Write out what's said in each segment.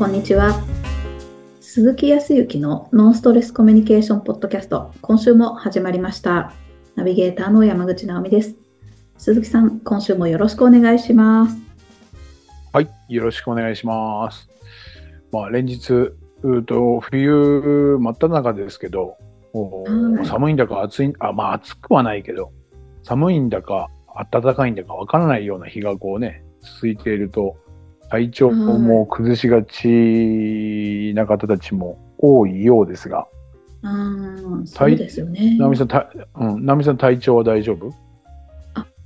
こんにちは。鈴木康之のノンストレスコミュニケーションポッドキャスト、今週も始まりました。ナビゲーターの山口直美です。鈴木さん、今週もよろしくお願いします。はい、よろしくお願いします。まあ、連日、うーと冬真っ只中ですけど、おはい寒いんだか暑いあ、まあ暑くはないけど、寒いんだか暖かいんだかわからないような日がこうね、続いていると、体調も崩しがちな方たちも多いようですが、あーそうですよね。直美さん、たうん、直美さん体調は大丈夫？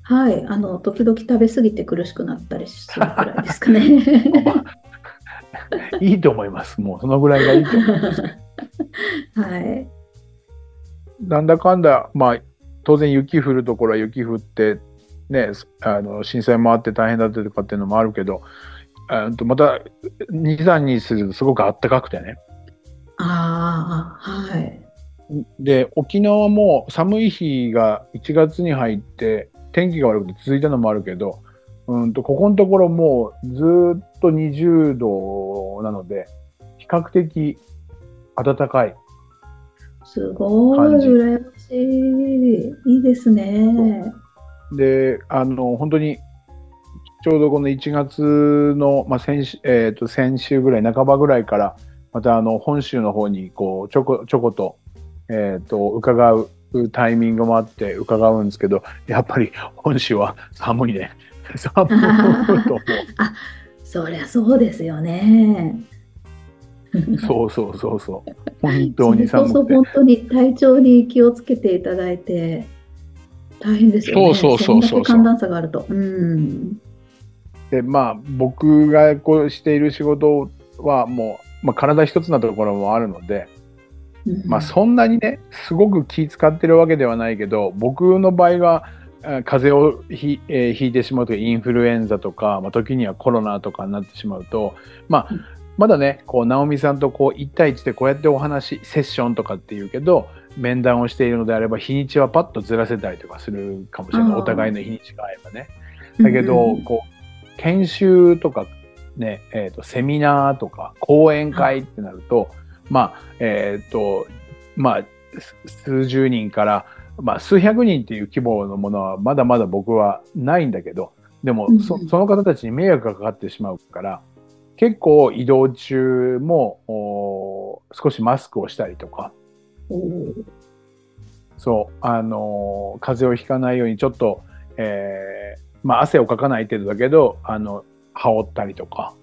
はい、あの時々食べ過ぎて苦しくなったりするくらいですかね。まあいいと思います。もうそのぐらいがいいと思います。はい。なんだかんだ、まあ、当然雪降るところは雪降って、ね、あの震災もあって大変だったとかっていうのもあるけど、あとまた2、3日するとすごく暖かくてね。ああ、はい。で、沖縄も寒い日が1月に入って、天気が悪くて続いたのもあるけど、うんとここのところもうずーっと20度なので、比較的暖かい。すごい、羨ましい。いいですね。で、あの、本当に、ちょうどこの1月の、まあ、先週、えっ、と、先週ぐらい、半ばぐらいから、またあの、本州の方に、こう、ちょこ、ちょこと、えっ、と、伺うタイミングもあって伺うんですけど、やっぱり本州は寒いね。寒いと思 そりゃそうですよね。う。そうそうそうそう。本当にそれこそ寒くて。本当に体調に気をつけていただいて大変ですよね。そうそうそうそう寒暖差があると。うん。で、まあ、僕がこうしている仕事はもう、まあ、体一つなところもあるので、うん。まあそんなにねすごく気使ってるわけではないけど僕の場合はあ風邪をひ、えーひいてしまうとインフルエンザとか、まあ、時にはコロナとかになってしまうと、まあうん。まだねこう直美さんとこう1対1でこうやってお話セッションとかっていうけど面談をしているのであれば日にちはパッとずらせたりとかするかもしれない。お互いの日にちが合えばね。だけど、うん。こう研修とかね、えーとセミナーとか講演会ってなると、まあえっ、とまあす数十人から、まあ、数百人っていう規模のものはまだまだ僕はないんだけどでもうんそその方たちに迷惑がかかってしまうから結構移動中もお少しマスクをしたりとか。そう、あのー風邪をひかないようにちょっと、えーまあ、汗をかかない程度だけど、あの、羽織ったりとか、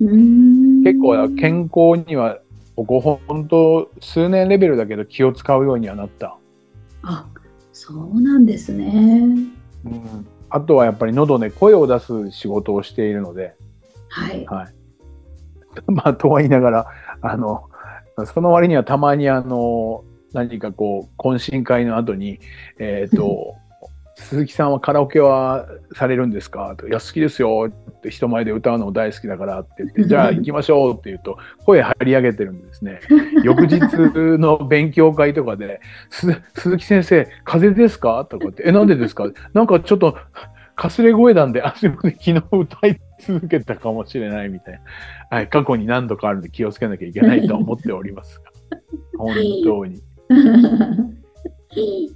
うん結構健康には、ここ本当数年レベルだけど気を使うようにはなった。あそうなんですね。うん、あとはやっぱり喉で声を出す仕事をしているので、はい。はい。まあ、とは言いながら、あの、その割にはたまにあの、何かこう、懇親会の後に、えっ、と、鈴木さんはカラオケはされるんですか？と、いや、好きですよって人前で歌うのも大好きだからって言って、じゃあ行きましょうって言うと、声張り上げてるんですね。翌日の勉強会とかで、す鈴木先生、風邪ですか？とかって、え、なんでですかなんかちょっと、かすれ声なんで、あ、すいません、昨日歌い続けたかもしれないみたいな。はい、過去に何度かあるんで気をつけなきゃいけないと思っておりますが。本当に。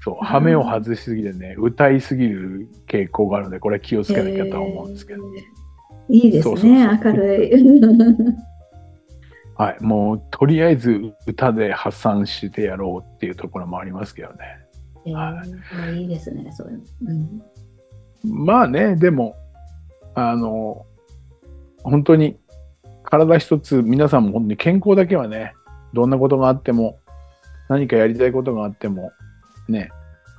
そう、羽目を外しすぎてね、歌いすぎる傾向があるので、これは気をつけなきゃとは思うんですけど。えーいいですそうそうね、そう明るい。はい、もう、とりあえず歌で発散してやろうっていうところもありますけどね。えーはいいいですね、そういうの。うんまあね、でも、あの、本当に体一つ、皆さんも本当に健康だけはね、どんなことがあっても、何かやりたいことがあっても、ね、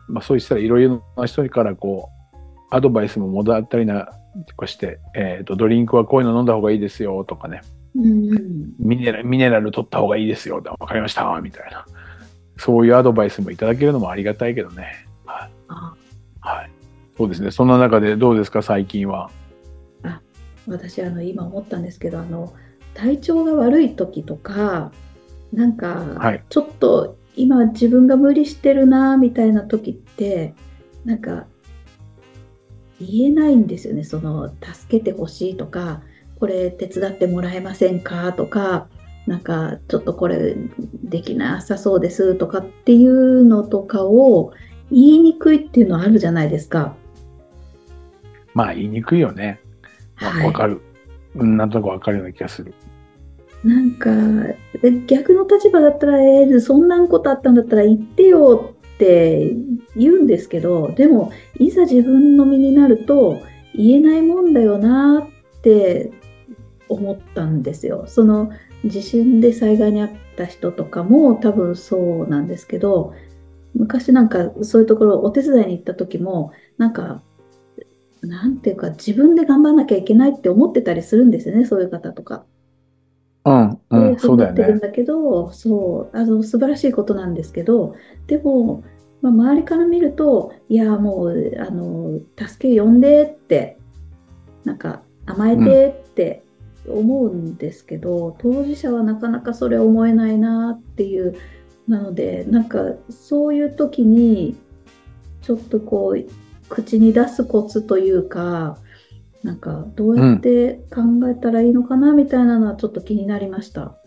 まあそうしたらいろいろな人からこう、アドバイスももらったりなとかして、えっ、と、ドリンクはこういうの飲んだ方がいいですよとかね、うんミネラミネラル取った方がいいですよ、わかりました、みたいな。そういうアドバイスもいただけるのもありがたいけどね。はい。あはい。そうですね。そんな中でどうですか、最近は？私あの今思ったんですけどあの体調が悪い時とかなんか、はいちょっと今自分が無理してるなみたいな時ってなんか言えないんですよねその助けてほしいとかこれ手伝ってもらえませんかとか、なんかちょっとこれできなさそうですとかっていうのとかを言いにくいっていうのはあるじゃないですか。まあ言いにくいよね。わ、はいかる。うんなんとなくわかるような気がする。なんか、逆の立場だったら、えーそんなことあったんだったら言ってよって言うんですけど、でも、いざ自分の身になると、言えないもんだよなって思ったんですよ。その、地震で災害に遭った人とかも多分そうなんですけど、昔なんかそういうところお手伝いに行った時も、なんか、なんていうか自分で頑張らなきゃいけないって思ってたりするんですよね、そういう方とか。うん、うでん、そうだよね。思ってるんだけど、そう、あの素晴らしいことなんですけど、でも、まあ、周りから見ると、いや、もう、あの、助け呼んでって、なんか、甘えてって思うんですけど、当事者はなかなかそれ思えないなっていう、なので、なんか、そういう時に、ちょっとこう、口に出すコツというか、なんか、どうやって考えたらいいのかなみたいなのはちょっと気になりました。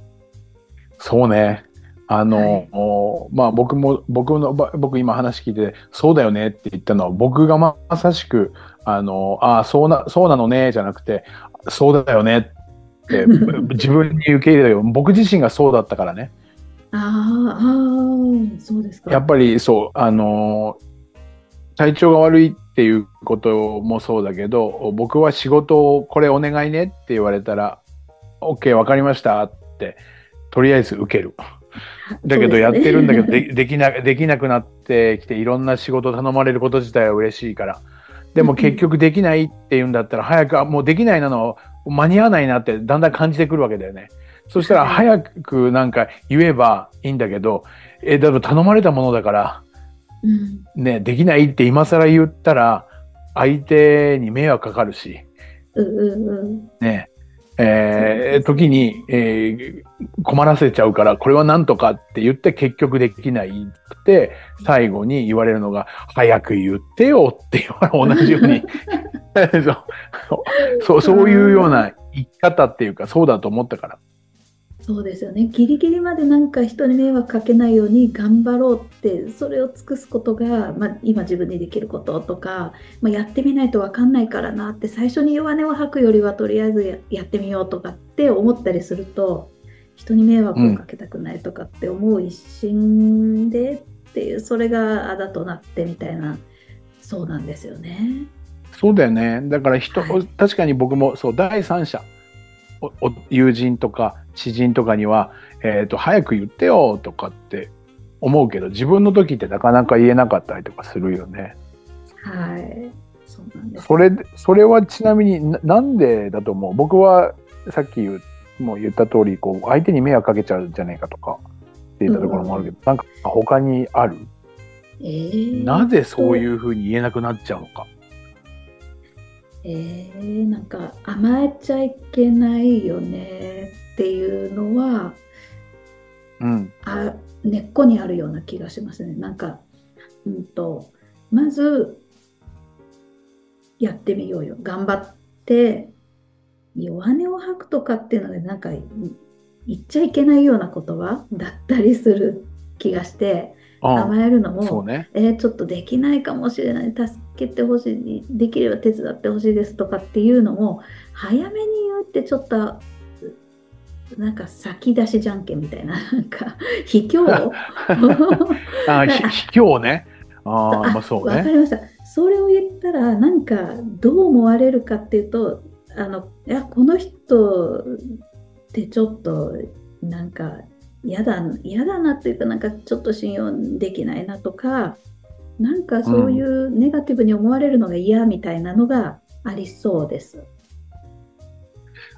そうね。あの、はいおまあ僕も、僕の、ば僕今話聞いて、そうだよねって言ったのは、僕がまさしく、あの、ああ、そうな、そうなのね、じゃなくて、そうだよねって、自分に受け入れたよ。僕自身がそうだったからね。ああ、ああ、そうですか。やっぱりそう、あの体調が悪いっていうこともそうだけど、僕は仕事をこれお願いねって言われたら、OK、わかりましたって、とりあえず受ける。だけどやってるんだけど、でできなできなくなってきていろんな仕事頼まれること自体は嬉しいから。でも結局できないって言うんだったら早くあもうできないなの間に合わないなってだんだん感じてくるわけだよね。そしたらはい早くなんか言えばいいんだけどえだ頼まれたものだからうん。ねできないって今更言ったら相手に迷惑かかるし。うんうんうん。ね。えー時に、えー困らせちゃうから、これは何とかって言って結局できないって、最後に言われるのが、早く言ってよって同じように。そう。そう、そういうような生き方っていうか、そうだと思ったから。そうですよね。ギリギリまでなんか人に迷惑かけないように頑張ろうって、それを尽くすことが、まあ、今自分にできることとか、まあ、やってみないと分かんないからなって、最初に弱音を吐くよりはとりあえずややってみようとかって思ったりすると、人に迷惑をかけたくないとかって思う一心でっていう、それがあだとなってみたいな、そうなんですよね。そうだよね。だから人、はい確かに僕もそう、第三者、友人とか知人とかには、えっ、と、早く言ってよとかって思うけど、自分の時ってなかなか言えなかったりとかするよね。はい。そうなんです。それで、それはちなみにななんでだと思う？僕はさっき言うもう言った通り、こう、相手に迷惑かけちゃうんじゃないかとかって言ったところもあるけど、なんか他にある、えーなぜそういうふうに言えなくなっちゃうのか。えー、なんか甘えちゃいけないよねっていうのはうん。あ根っこにあるような気がしますね。なんか、うんと、まずやってみようよ。頑張って弱音を吐くとかっていうのがなんかい言っちゃいけないような言葉だったりする気がしてうん。甘えるのもね。えーちょっとできないかもしれない助けてほしいできれば手伝ってほしいですとかっていうのも早めに言うってちょっとなんか先出しじゃんけんみたいな なんか 卑怯？あ、ひ卑怯ね。ああ、まあそうね。わかりましたそれを言ったらなんかどう思われるかっていうとあのいやこの人ってちょっとなんか嫌だ嫌だなっていうかなんかちょっと信用できないなとかなんかそういうネガティブに思われるのが嫌みたいなのがありそうです。あ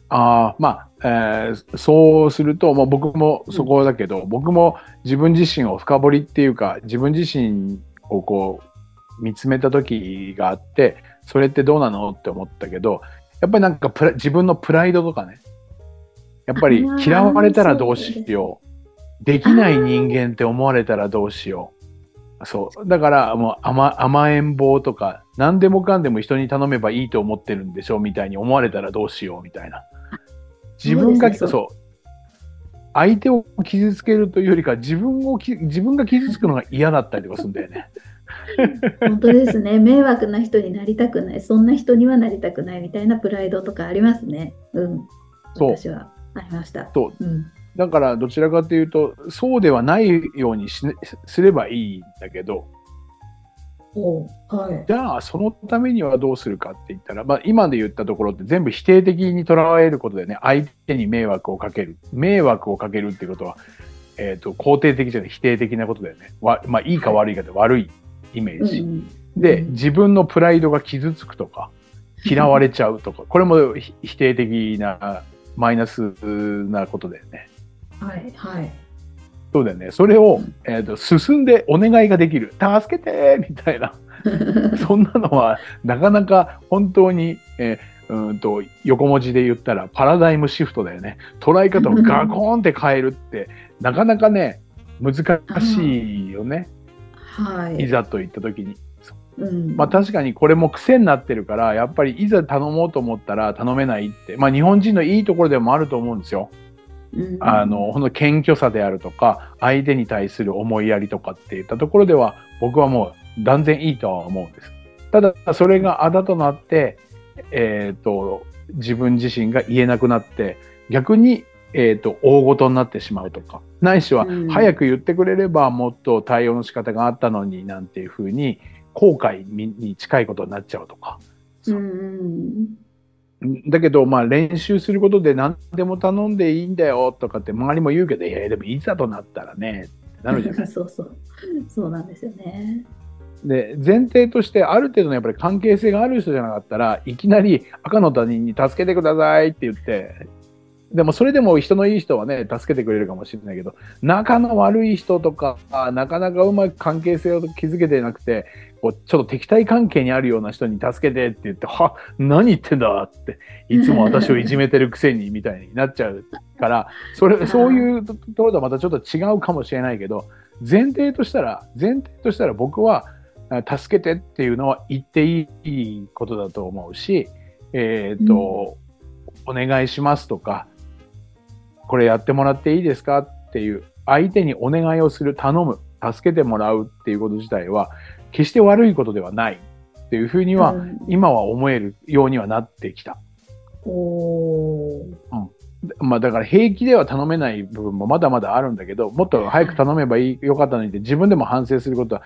あ、まあ、えーそうすると、まあ、僕もそこだけど、僕も自分自身を深掘りっていうか、自分自身をこう、見つめた時があって、それってどうなのって思ったけど、やっぱりなんかプラ自分のプライドとかね、やっぱり嫌われたらどうしよう。できない人間って思われたらどうしよう。そう。だからもう甘甘えん坊とか、何でもかんでも人に頼めばいいと思ってるんでしょみたいに思われたらどうしようみたいな。自分が、そう。相手を傷つけるというよりか、自分をき、自分が傷つくのが嫌だったりとかするんだよね。本当ですね。迷惑な人になりたくない。そんな人にはなりたくないみたいなプライドとかありますね。うん。そう私はありました。そう。うん。だから、どちらかというと、そうではないようにし,、ね、すればいいんだけど、おはい。じゃあ、そのためにはどうするかって言ったら、まあ、今で言ったところって全部否定的に捉えることでね、相手に迷惑をかける。迷惑をかけるっていうことは、えっ、と、肯定的じゃない、否定的なことだよね。わまあ、いいか悪いかで悪いイメージ。うんうんで、うん自分のプライドが傷つくとか、嫌われちゃうとか、これもひ否定的な、マイナスなことだよね。はい。はい。そうだよね。それをうん、えーと進んでお願いができる。助けてみたいな。そんなのは、なかなか本当に、えーうーんと横文字で言ったらパラダイムシフトだよね。捉え方をガコーンって変えるって、なかなかね、難しいよね。はい。いざといった時に。うん。まあ確かにこれも癖になってるから、やっぱりいざ頼もうと思ったら頼めないって、まあ日本人のいいところでもあると思うんですよ。うんあの、ほんと謙虚さであるとか、相手に対する思いやりとかっていったところでは、僕はもう断然いいとは思うんです。ただ、それがあだとなって、えっ、と、自分自身が言えなくなって、逆に、えっ、と、大ごとになってしまうとか、ないしはうん、早く言ってくれればもっと対応の仕方があったのになんていうふうに、後悔に近いことになっちゃうとか。うんうんだけど、まあ練習することで何でも頼んでいいんだよとかって周りも言うけど、いや、でもいざとなったらね、なるじゃない。そうそう。そうなんですよね。で、前提としてある程度のやっぱり関係性がある人じゃなかったらいきなり赤の他人に助けてくださいって言って、でもそれでも人のいい人はね、助けてくれるかもしれないけど、仲の悪い人とか、なかなかうまく関係性を築けてなくて、こうちょっと敵対関係にあるような人に助けてって言って、は、何言ってんだって、いつも私をいじめてるくせにみたいになっちゃうから、それ、そういうところとはまたちょっと違うかもしれないけど、前提としたら、前提としたら僕は、あ助けてっていうのは言っていいことだと思うし、えっ、と、お願いしますとか、これやってもらっていいですか？っていう、相手にお願いをする、頼む、助けてもらうっていうこと自体は、決して悪いことではないっていうふうには、うん。今は思えるようにはなってきた。おー。まあだから平気では頼めない部分もまだまだあるんだけど、もっと早く頼めばいいよかったのにって自分でも反省することは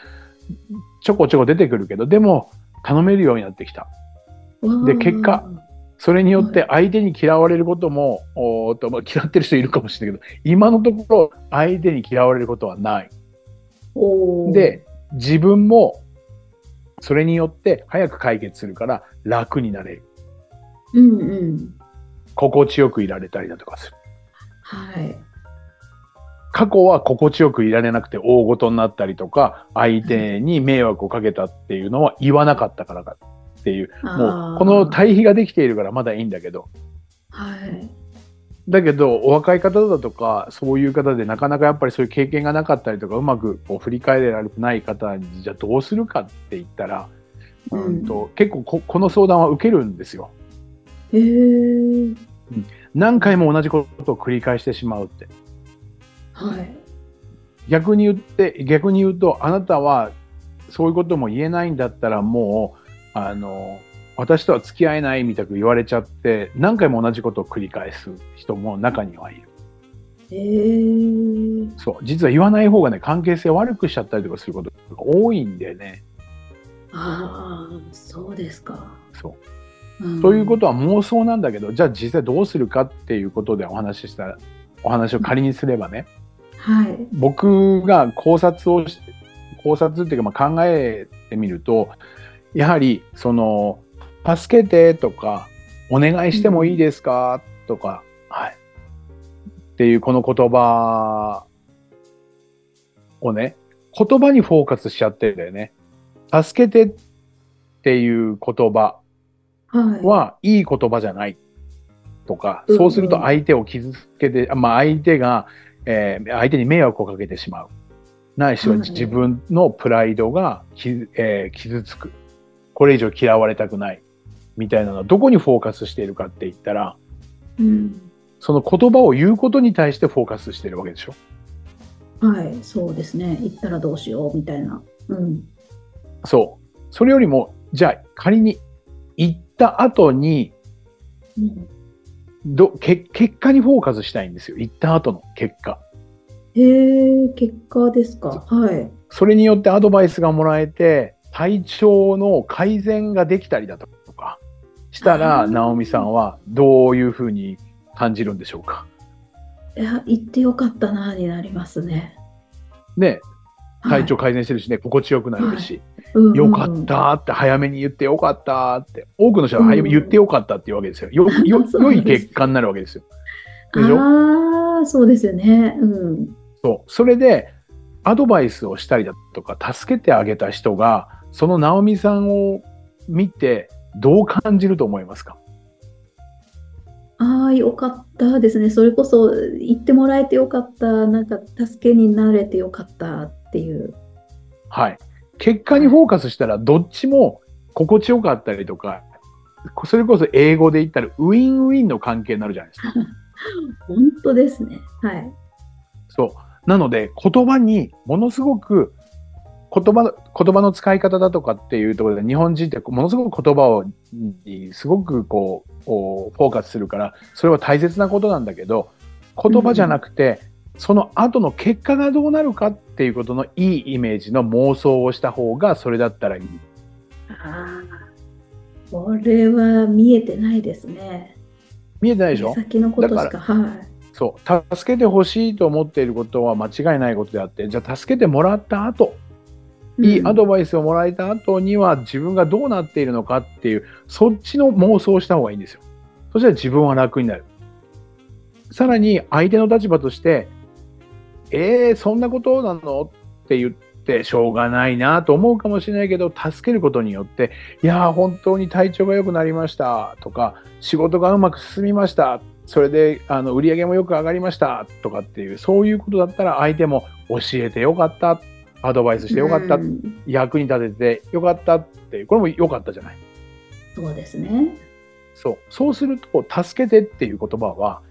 ちょこちょこ出てくるけど、でも頼めるようになってきた。で結果、それによって相手に嫌われることも、おとまあ、嫌ってる人いるかもしれないけど、今のところ相手に嫌われることはない。で、自分もそれによって早く解決するから楽になれる。うんうん。心地よくいられたりだとかする。はい。過去は心地よくいられなくて大ごとになったりとか、相手に迷惑をかけたっていうのは言わなかったからかっていう、もうこの対比ができているからまだいいんだけど、はい。だけどお若い方だとか、そういう方でなかなかやっぱりそういう経験がなかったりとか、うまくこう振り返られてない方に、じゃあどうするかって言ったら、うんうんと結構ここの相談は受けるんですよ。へえ。何回も同じことを繰り返してしまうって。はい。逆に言って、逆に言うと、あなたはそういうことも言えないんだったらもう、あの、私とは付き合えないみたく言われちゃって、何回も同じことを繰り返す人も中にはいる。へえ。そう。実は言わない方がね、関係性を悪くしちゃったりとかすることが多いんでね。ああ、そうですか。そう。うんということは妄想なんだけど、じゃあ実際どうするかっていうことでお話ししたら、お話を仮にすればね、はい。僕が考察をし、考察っていうかまあ考えてみると、やはりその、助けてとか、お願いしてもいいですか、とか、はい。っていうこの言葉をね、言葉にフォーカスしちゃってるんだよね。助けてっていう言葉はい。はいい言葉じゃないとか、うんそうすると相手を傷つけて、まあ相手が、えー相手に迷惑をかけてしまう。ないしははい自分のプライドが傷,、えー傷つく。これ以上嫌われたくない。みたいなのはどこにフォーカスしているかって言ったら、うん。その言葉を言うことに対してフォーカスしてるわけでしょ。はい、そうですね。行ったらどうしようみたいな。うん。そう。それよりも、じゃあ仮に行った後にうんどけ、結果にフォーカスしたいんですよ。行った後の結果。へえ、結果ですか。はい。それによってアドバイスがもらえて、体調の改善ができたりだとかしたあら、ー直美さんはどういうふうに感じるんでしょうか？いや、行ってよかったな、になりますね。ね、体調は改善してるしね、心地よくなるし、いうんうんよかったって、早めに言ってよかったって、多くの人は早めに言ってよかったっていうわけですよ。よ、よ、良い結果になるわけですよ。でしょ？ああ、そうですよね。うん。そう。それで、アドバイスをしたりだとか、助けてあげた人が、その直美さんを見て、どう感じると思いますか？ああ、よかったですね。それこそ言ってもらえてよかった。なんか助けになれてよかったっていう。はい。結果にフォーカスしたら、どっちも心地よかったりとか、それこそ英語で言ったら、ウィンウィンの関係になるじゃないですか。本当ですね。はい。そう。なので、言葉にものすごく、言葉の、言葉の使い方だとかっていうところで、日本人ってものすごく言葉を、にすごくこう、フォーカスするから、それは大切なことなんだけど、言葉じゃなくて、その後の結果がどうなるかっていうことのいいイメージの妄想をした方が、それだったらいい。ああ、これは見えてないですね。見えてないでしょ？先のことしだか。はい。そう。助けてほしいと思っていることは間違いないことであって、じゃあ助けてもらった後、いいアドバイスをもらえた後には自分がどうなっているのかっていう、そっちの妄想をした方がいいんですよ。そしたら自分は楽になる。さらに相手の立場として、えー、そんなことなの？って言ってしょうがないなと思うかもしれないけど、助けることによって、いやー本当に体調が良くなりましたとか、仕事がうまく進みました。それであの売り上げもよく上がりましたとかっていう、そういうことだったら相手も教えてよかった、アドバイスしてよかった、うん役に立ててよかったってこれもよかったじゃない。そうですね。そう。そうすると、助けてっていう言葉は、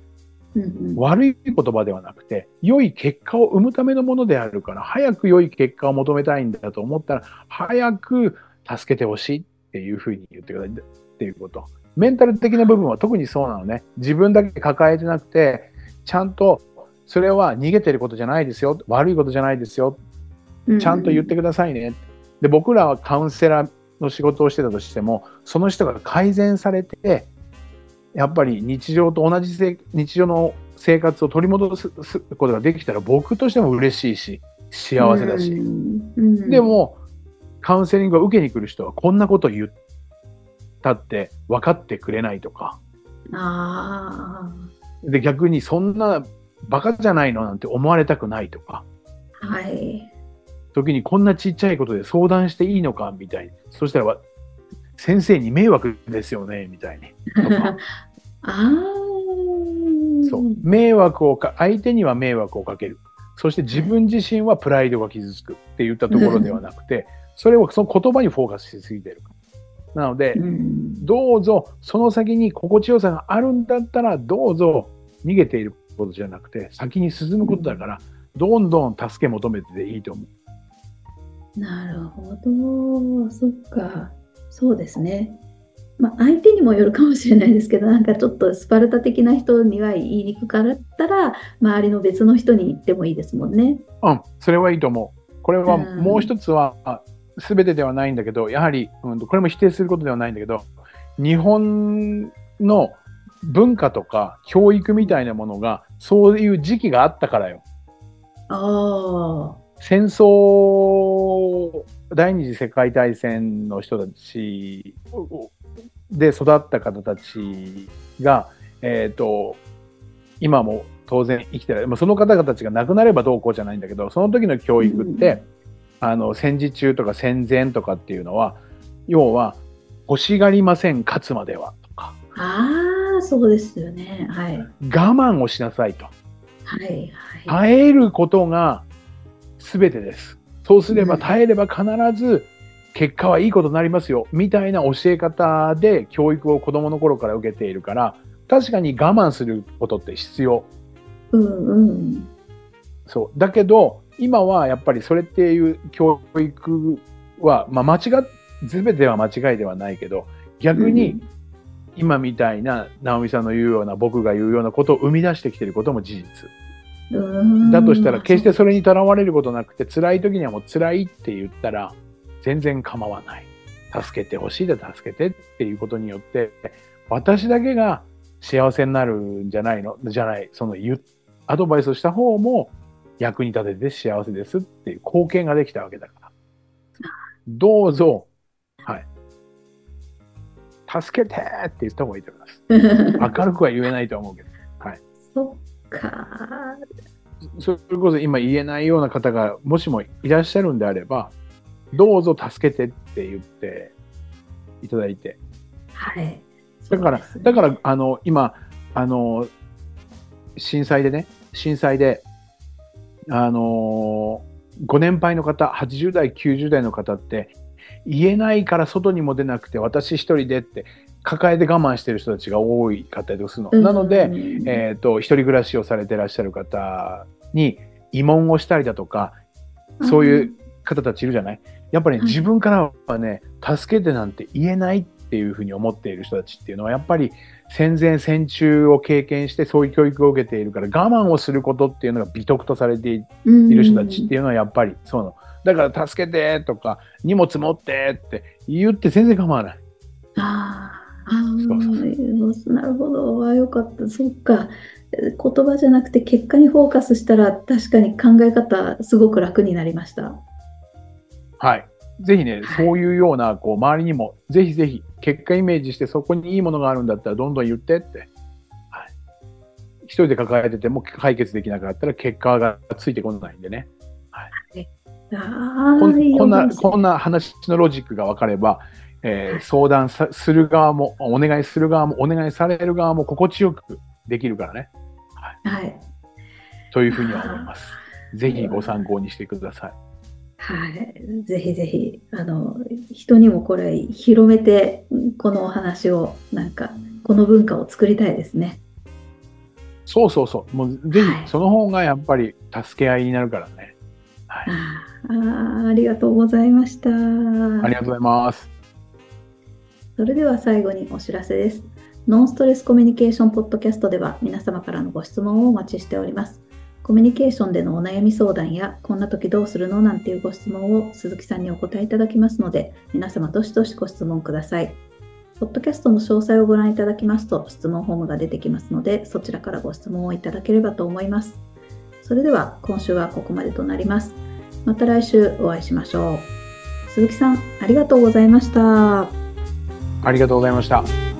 うんうん悪い言葉ではなくて、良い結果を生むためのものであるから、早く良い結果を求めたいんだと思ったら、早く助けてほしいっていうふうに言ってくださいっていうこと。メンタル的な部分は特にそうなのね。自分だけ抱えてなくて、ちゃんと、それは逃げてることじゃないですよ。悪いことじゃないですよ。ちゃんと言ってくださいね。で、僕らはカウンセラーの仕事をしてたとしても、その人が改善されて、やっぱり日常と同じせ日常の生活を取り戻すすことができたら僕としても嬉しいし、幸せだし。うんうんで、も、カウンセリングを受けに来る人はこんなこと言ったって分かってくれないとか、あで、逆にそんなバカじゃないのなんて思われたくないとか、あ、はい。時にこんなちっちゃいことで相談していいのかみたいに。そしたらわ、先生に迷惑ですよねみたいに。ああ。そう。迷惑をか、相手には迷惑をかける。そして自分自身はプライドが傷つくって言ったところではなくて、それをその言葉にフォーカスしすぎてる。なので、うんどうぞその先に心地よさがあるんだったら、どうぞ逃げていることじゃなくて、先に進むことだから、どんどん助け求めてていいと思う。なるほど。そっか。そうですね。まあ、相手にもよるかもしれないですけど、なんかちょっとスパルタ的な人には言いにくかったら、周りの別の人に言ってもいいですもんね。うん、それはいいと思う。これはうんもう一つは、すべてではないんだけど、やはり、うん、これも否定することではないんだけど、日本の文化とか教育みたいなものが、そういう時期があったからよ。ああ。戦争、第二次世界大戦の人たちで育った方たちが、えっ、と、今も当然生きてる。まあその方々たちが亡くなればどうこうじゃないんだけど、その時の教育って、あの、戦時中とか戦前とかっていうのは、要は、欲しがりません、勝つまでは、とか、ああ、そうですよね。はい。我慢をしなさいと。はい。はい。耐えることが全てです。そうすればうん耐えれば必ず結果はいいことになりますよ。みたいな教え方で教育を子供の頃から受けているから、確かに我慢することって必要。うんうん。そう。だけど、今はやっぱりそれっていう教育は、まあ間違っ、全ては間違いではないけど、逆に今みたいな直美さんの言うような僕が言うようなことを生み出してきていることも事実。うん、だとしたら決してそれにとらわれることなくて辛い時にはもう辛いって言ったら全然構わない。助けてほしいで助けてっていうことによって私だけが幸せになるんじゃないの？じゃない、その言うアドバイスをした方も役に立てて幸せですっていう貢献ができたわけだから。どうぞ、はい。助けてって言った方がいいと思います。明るくは言えないと思うけど。そっか。それこそ今言えないような方がもしもいらっしゃるんであれば、どうぞ助けてって言っていただいて。はい。だから、だから、あの、今、あの、震災でね、震災で、あの、ご年配の方、80代、90代の方って、言えないから外にも出なくて、私一人でって、抱えて我慢してる人たちが多いかったりとかするの。なので、、えっ、と、一人暮らしをされてらっしゃる方に慰問をしたりだとか、そういう方たちいるじゃない？やっぱり、ねはい自分からはね、助けてなんて言えないっていうふうに思っている人たちっていうのは、やっぱり戦前戦中を経験してそういう教育を受けているから、我慢をすることっていうのが美徳とされていいる人たちっていうのはやっぱりそうなの。だから助けてとか、荷物持ってって言って全然構わない。あなるほど。あよかった。そっか。え言葉じゃなくて結果にフォーカスしたら確かに考え方すごく楽になりました。はい。ぜひね、はいそういうような、こう、周りにも、ぜひぜひ、結果イメージして、そこにいいものがあるんだったら、どんどん言ってって。はい。一人で抱えてても解決できなかったら、結果がついてこないんでね。ああ、こんいいこんな、こんな話のロジックが分かれば、えーはい相談さする側も、お願いする側も、お願いされる側も心地よくできるからね。はい。というふうには思います。ぜひご参考にしてください。はい。ぜひぜひ、あの、人にもこれ広めて、このお話を、なんか、この文化を作りたいですね。そうそうそう。もうぜはいひ、その方がやっぱり助け合いになるからね。はい。ああ、ありがとうございました。ありがとうございます。それでは最後にお知らせです。ノンストレスコミュニケーションポッドキャストでは皆様からのご質問をお待ちしております。コミュニケーションでのお悩み相談や、こんな時どうするのなんていうご質問を鈴木さんにお答えいただきますので、皆様どしどしご質問ください。ポッドキャストの詳細をご覧いただきますと、質問フォームが出てきますので、そちらからご質問をいただければと思います。それでは今週はここまでとなります。また来週お会いしましょう。鈴木さん、ありがとうございました。ありがとうございました。